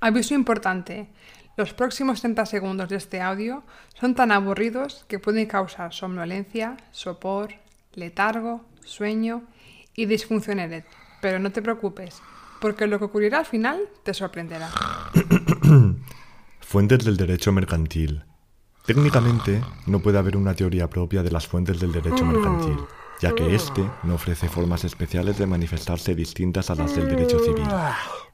Aviso importante. Los próximos 30 segundos de este audio son tan aburridos que pueden causar somnolencia, sopor, letargo, sueño y disfunción. Pero no te preocupes, porque lo que ocurrirá al final te sorprenderá. Fuentes del derecho mercantil. Técnicamente, no puede haber una teoría propia de las fuentes del derecho mercantil, ya que éste no ofrece formas especiales de manifestarse distintas a las del derecho civil.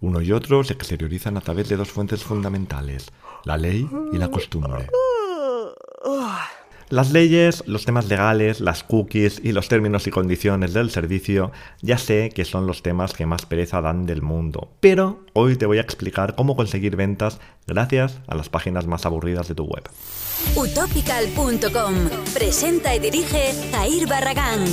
Uno y otro se exteriorizan a través de dos fuentes fundamentales, la ley y la costumbre. Las leyes, los temas legales, las cookies y los términos y condiciones del servicio ya sé que son los temas que más pereza dan del mundo, pero hoy te voy a explicar cómo conseguir ventas gracias a las páginas más aburridas de tu web. Utopical.com presenta y dirige Jair Barragán.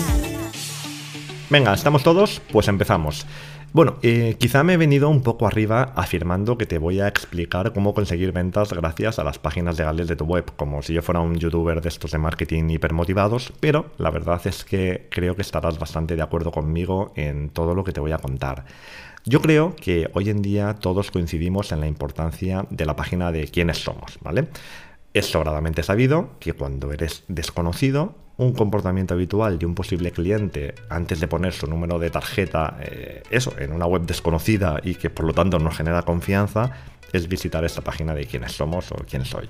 Venga, ¿estamos todos? Pues empezamos. Bueno, eh, quizá me he venido un poco arriba afirmando que te voy a explicar cómo conseguir ventas gracias a las páginas legales de tu web, como si yo fuera un youtuber de estos de marketing hipermotivados, pero la verdad es que creo que estarás bastante de acuerdo conmigo en todo lo que te voy a contar. Yo creo que hoy en día todos coincidimos en la importancia de la página de quiénes somos, ¿vale? Es sobradamente sabido que cuando eres desconocido, un comportamiento habitual de un posible cliente antes de poner su número de tarjeta, eh, eso, en una web desconocida y que por lo tanto no genera confianza, es visitar esta página de quiénes somos o quién soy.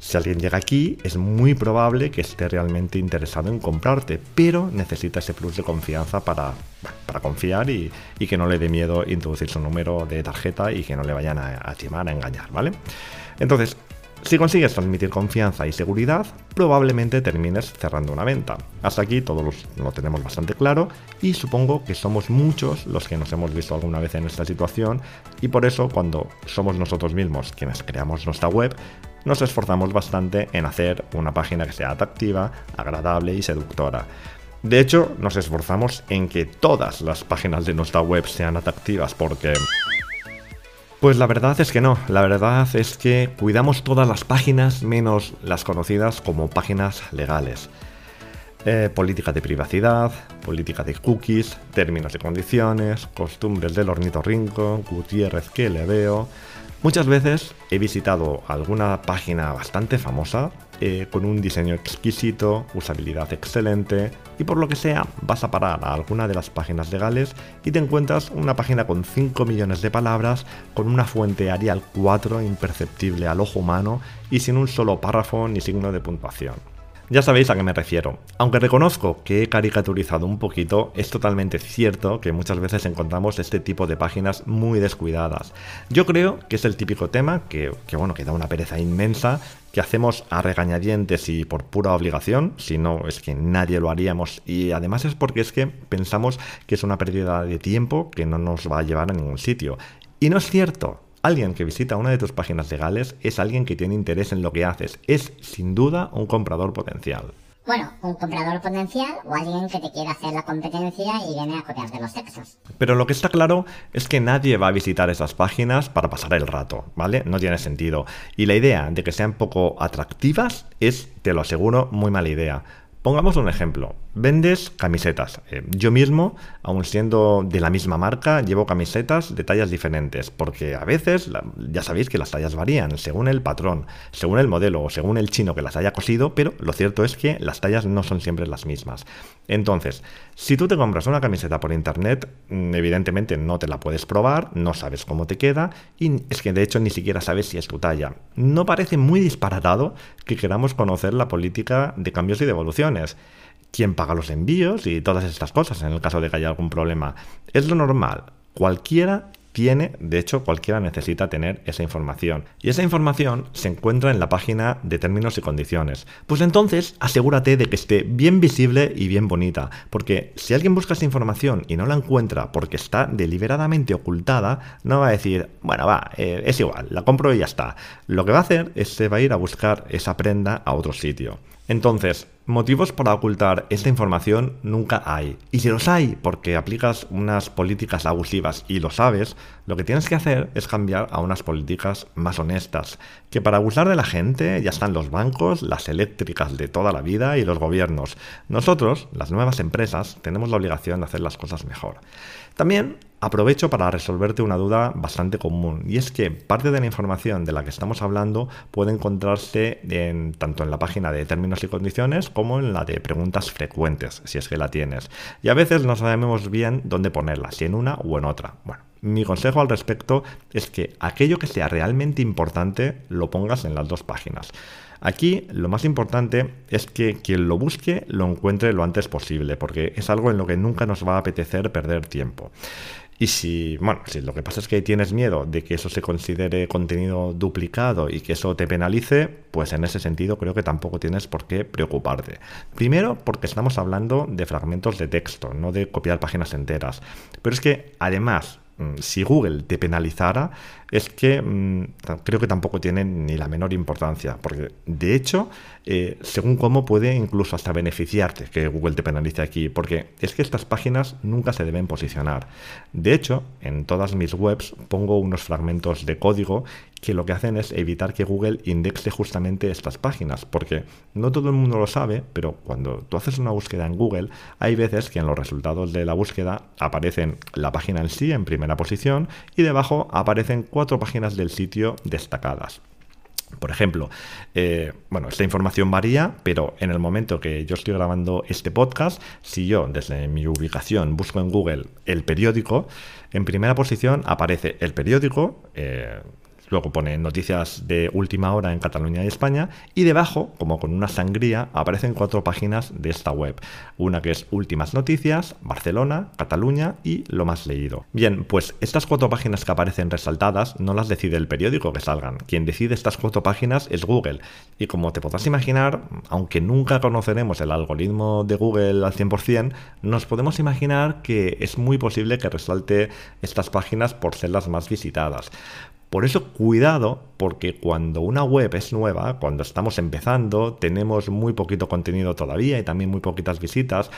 Si alguien llega aquí, es muy probable que esté realmente interesado en comprarte, pero necesita ese plus de confianza para, para confiar y, que no le dé miedo introducir su número de tarjeta y que no le vayan a, a timar, a engañar, ¿vale? Entonces, si consigues transmitir confianza y seguridad, probablemente termines cerrando una venta. Hasta aquí todos lo tenemos bastante claro y supongo que somos muchos los que nos hemos visto alguna vez en esta situación y por eso cuando somos nosotros mismos quienes creamos nuestra web, nos esforzamos bastante en hacer una página que sea atractiva, agradable y seductora. De hecho, nos esforzamos en que todas las páginas de nuestra web sean atractivas porque pues la verdad es que no, la verdad es que cuidamos todas las páginas menos las conocidas como páginas legales. Eh, política de privacidad, política de cookies, términos y condiciones, costumbres del ornitorrinco, Gutiérrez que le veo. Muchas veces he visitado alguna página bastante famosa eh, con un diseño exquisito, usabilidad excelente y por lo que sea vas a parar a alguna de las páginas legales y te encuentras una página con 5 millones de palabras, con una fuente Arial 4 imperceptible al ojo humano y sin un solo párrafo ni signo de puntuación. Ya sabéis a qué me refiero. Aunque reconozco que he caricaturizado un poquito, es totalmente cierto que muchas veces encontramos este tipo de páginas muy descuidadas. Yo creo que es el típico tema que, bueno, que da una pereza inmensa, que hacemos a regañadientes y por pura obligación, si no es que nadie lo haríamos, y además es porque es que pensamos que es una pérdida de tiempo que no nos va a llevar a ningún sitio. Y no es cierto, Alguien que visita una de tus páginas legales es alguien que tiene interés en lo que haces. Es, sin duda, un comprador potencial. Bueno, un comprador potencial o alguien que te quiera hacer la competencia y viene a copiarte los sexos. Pero lo que está claro es que nadie va a visitar esas páginas para pasar el rato, ¿vale? No tiene sentido. Y la idea de que sean poco atractivas es, te lo aseguro, muy mala idea. Pongamos un ejemplo. Vendes camisetas. Eh, yo mismo, aun siendo de la misma marca, llevo camisetas de tallas diferentes, porque a veces, ya sabéis que las tallas varían según el patrón, según el modelo o según el chino que las haya cosido, pero lo cierto es que las tallas no son siempre las mismas. Entonces, si tú te compras una camiseta por internet, mm, evidentemente no te la puedes probar, no sabes cómo te queda y es que de hecho ni siquiera sabes si es tu talla. No parece muy disparatado que queramos conocer la política de cambios y devoluciones quién paga los envíos y todas estas cosas en el caso de que haya algún problema. Es lo normal. Cualquiera tiene, de hecho cualquiera necesita tener esa información. Y esa información se encuentra en la página de términos y condiciones. Pues entonces asegúrate de que esté bien visible y bien bonita, porque si alguien busca esa información y no la encuentra porque está deliberadamente ocultada, no va a decir, bueno, va, eh, es igual, la compro y ya está. Lo que va a hacer es se va a ir a buscar esa prenda a otro sitio. Entonces, motivos para ocultar esta información nunca hay. Y si los hay porque aplicas unas políticas abusivas y lo sabes, lo que tienes que hacer es cambiar a unas políticas más honestas. Que para abusar de la gente ya están los bancos, las eléctricas de toda la vida y los gobiernos. Nosotros, las nuevas empresas, tenemos la obligación de hacer las cosas mejor. También Aprovecho para resolverte una duda bastante común y es que parte de la información de la que estamos hablando puede encontrarse en, tanto en la página de términos y condiciones como en la de preguntas frecuentes, si es que la tienes. Y a veces no sabemos bien dónde ponerla, si en una o en otra. Bueno, mi consejo al respecto es que aquello que sea realmente importante lo pongas en las dos páginas. Aquí lo más importante es que quien lo busque lo encuentre lo antes posible, porque es algo en lo que nunca nos va a apetecer perder tiempo. Y si, bueno, si lo que pasa es que tienes miedo de que eso se considere contenido duplicado y que eso te penalice, pues en ese sentido creo que tampoco tienes por qué preocuparte. Primero, porque estamos hablando de fragmentos de texto, no de copiar páginas enteras. Pero es que además, mm, si Google te penalizara, es que mm, creo que tampoco tiene ni la menor importancia, porque de hecho, eh, según cómo puede incluso hasta beneficiarte que Google te penalice aquí, porque es que estas páginas nunca se deben posicionar. De hecho, en todas mis webs pongo unos fragmentos de código que lo que hacen es evitar que Google indexe justamente estas páginas, porque no todo el mundo lo sabe, pero cuando tú haces una búsqueda en Google, hay veces que en los resultados de la búsqueda aparecen la página en sí en primera posición y debajo aparecen cuatro páginas del sitio destacadas. Por ejemplo, eh, bueno, esta información varía, pero en el momento que yo estoy grabando este podcast, si yo desde mi ubicación busco en Google el periódico, en primera posición aparece el periódico, eh, Luego pone noticias de última hora en Cataluña y España. Y debajo, como con una sangría, aparecen cuatro páginas de esta web. Una que es Últimas Noticias, Barcelona, Cataluña y Lo más leído. Bien, pues estas cuatro páginas que aparecen resaltadas no las decide el periódico que salgan. Quien decide estas cuatro páginas es Google. Y como te podrás imaginar, aunque nunca conoceremos el algoritmo de Google al 100%, nos podemos imaginar que es muy posible que resalte estas páginas por ser las más visitadas. Por eso cuidado, porque cuando una web es nueva, cuando estamos empezando, tenemos muy poquito contenido todavía y también muy poquitas visitas,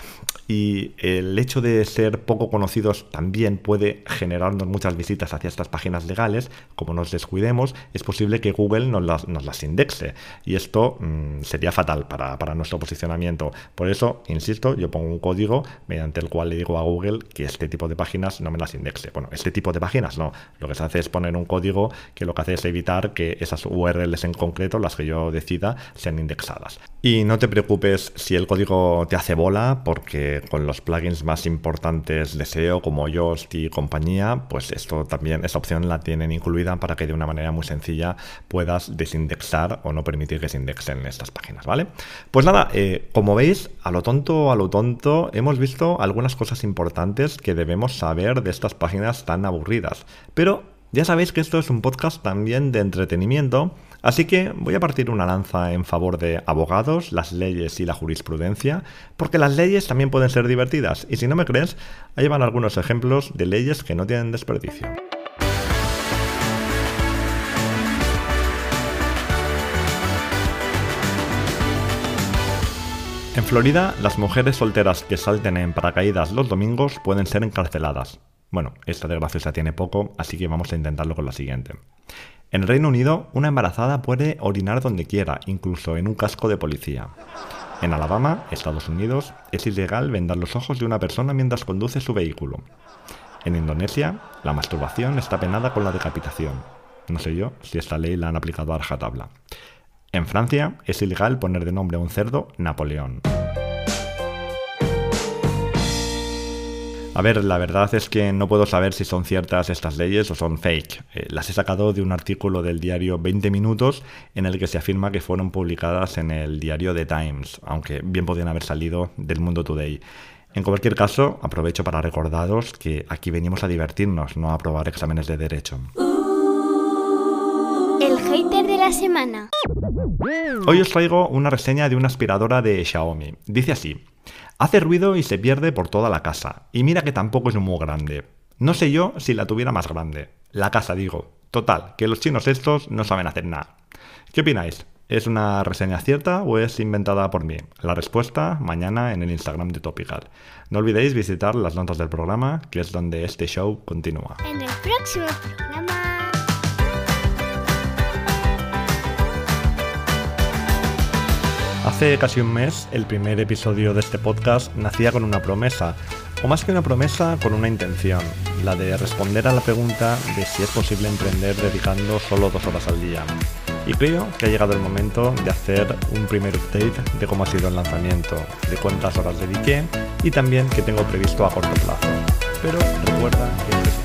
y el hecho de ser poco conocidos también puede generarnos muchas visitas hacia estas páginas legales, como nos descuidemos, es posible que Google nos las, indexe, y esto mm, sería fatal para, para nuestro posicionamiento. Por eso, insisto, yo pongo un código mediante el cual le digo a Google que este tipo de páginas no me las indexe. Bueno, este tipo de páginas no, lo que se hace es poner un código que lo que hace es evitar que esas URLs en concreto, las que yo decida, sean indexadas. Y no te preocupes si el código te hace bola, porque con los plugins más importantes de SEO como Yoast y compañía, pues esto también, esa opción la tienen incluida para que de una manera muy sencilla puedas desindexar o no permitir que se indexen estas páginas, ¿vale? Pues nada, eh, como veis, a lo tonto, a lo tonto, hemos visto algunas cosas importantes que debemos saber de estas páginas tan aburridas. Pero ya sabéis que esto es un podcast también de entretenimiento, así que voy a partir una lanza en favor de abogados, las leyes y la jurisprudencia, porque las leyes también pueden ser divertidas, y si no me crees, ahí van algunos ejemplos de leyes que no tienen desperdicio. En Florida, las mujeres solteras que salten en paracaídas los domingos pueden ser encarceladas. Bueno, esta de graciosa tiene poco, así que vamos a intentarlo con la siguiente. En el Reino Unido, una embarazada puede orinar donde quiera, incluso en un casco de policía. En Alabama, Estados Unidos, es ilegal vendar los ojos de una persona mientras conduce su vehículo. En Indonesia, la masturbación está penada con la decapitación. No sé yo si esta ley la han aplicado a rajatabla. En Francia, es ilegal poner de nombre a un cerdo Napoleón. A ver, la verdad es que no puedo saber si son ciertas estas leyes o son fake. Eh, las he sacado de un artículo del diario 20 Minutos en el que se afirma que fueron publicadas en el diario The Times, aunque bien podrían haber salido del Mundo Today. En cualquier caso, aprovecho para recordaros que aquí venimos a divertirnos, no a aprobar exámenes de derecho. El hater de la semana. Hoy os traigo una reseña de una aspiradora de Xiaomi. Dice así. Hace ruido y se pierde por toda la casa. Y mira que tampoco es muy grande. No sé yo si la tuviera más grande. La casa, digo. Total, que los chinos estos no saben hacer nada. ¿Qué opináis? ¿Es una reseña cierta o es inventada por mí? La respuesta mañana en el Instagram de Topical. No olvidéis visitar las notas del programa, que es donde este show continúa. En el próximo programa. Hace casi un mes, el primer episodio de este podcast nacía con una promesa, o más que una promesa, con una intención, la de responder a la pregunta de si es posible emprender dedicando solo dos horas al día. Y creo que ha llegado el momento de hacer un primer update de cómo ha sido el lanzamiento, de cuántas horas dediqué y también qué tengo previsto a corto plazo. Pero recuerda que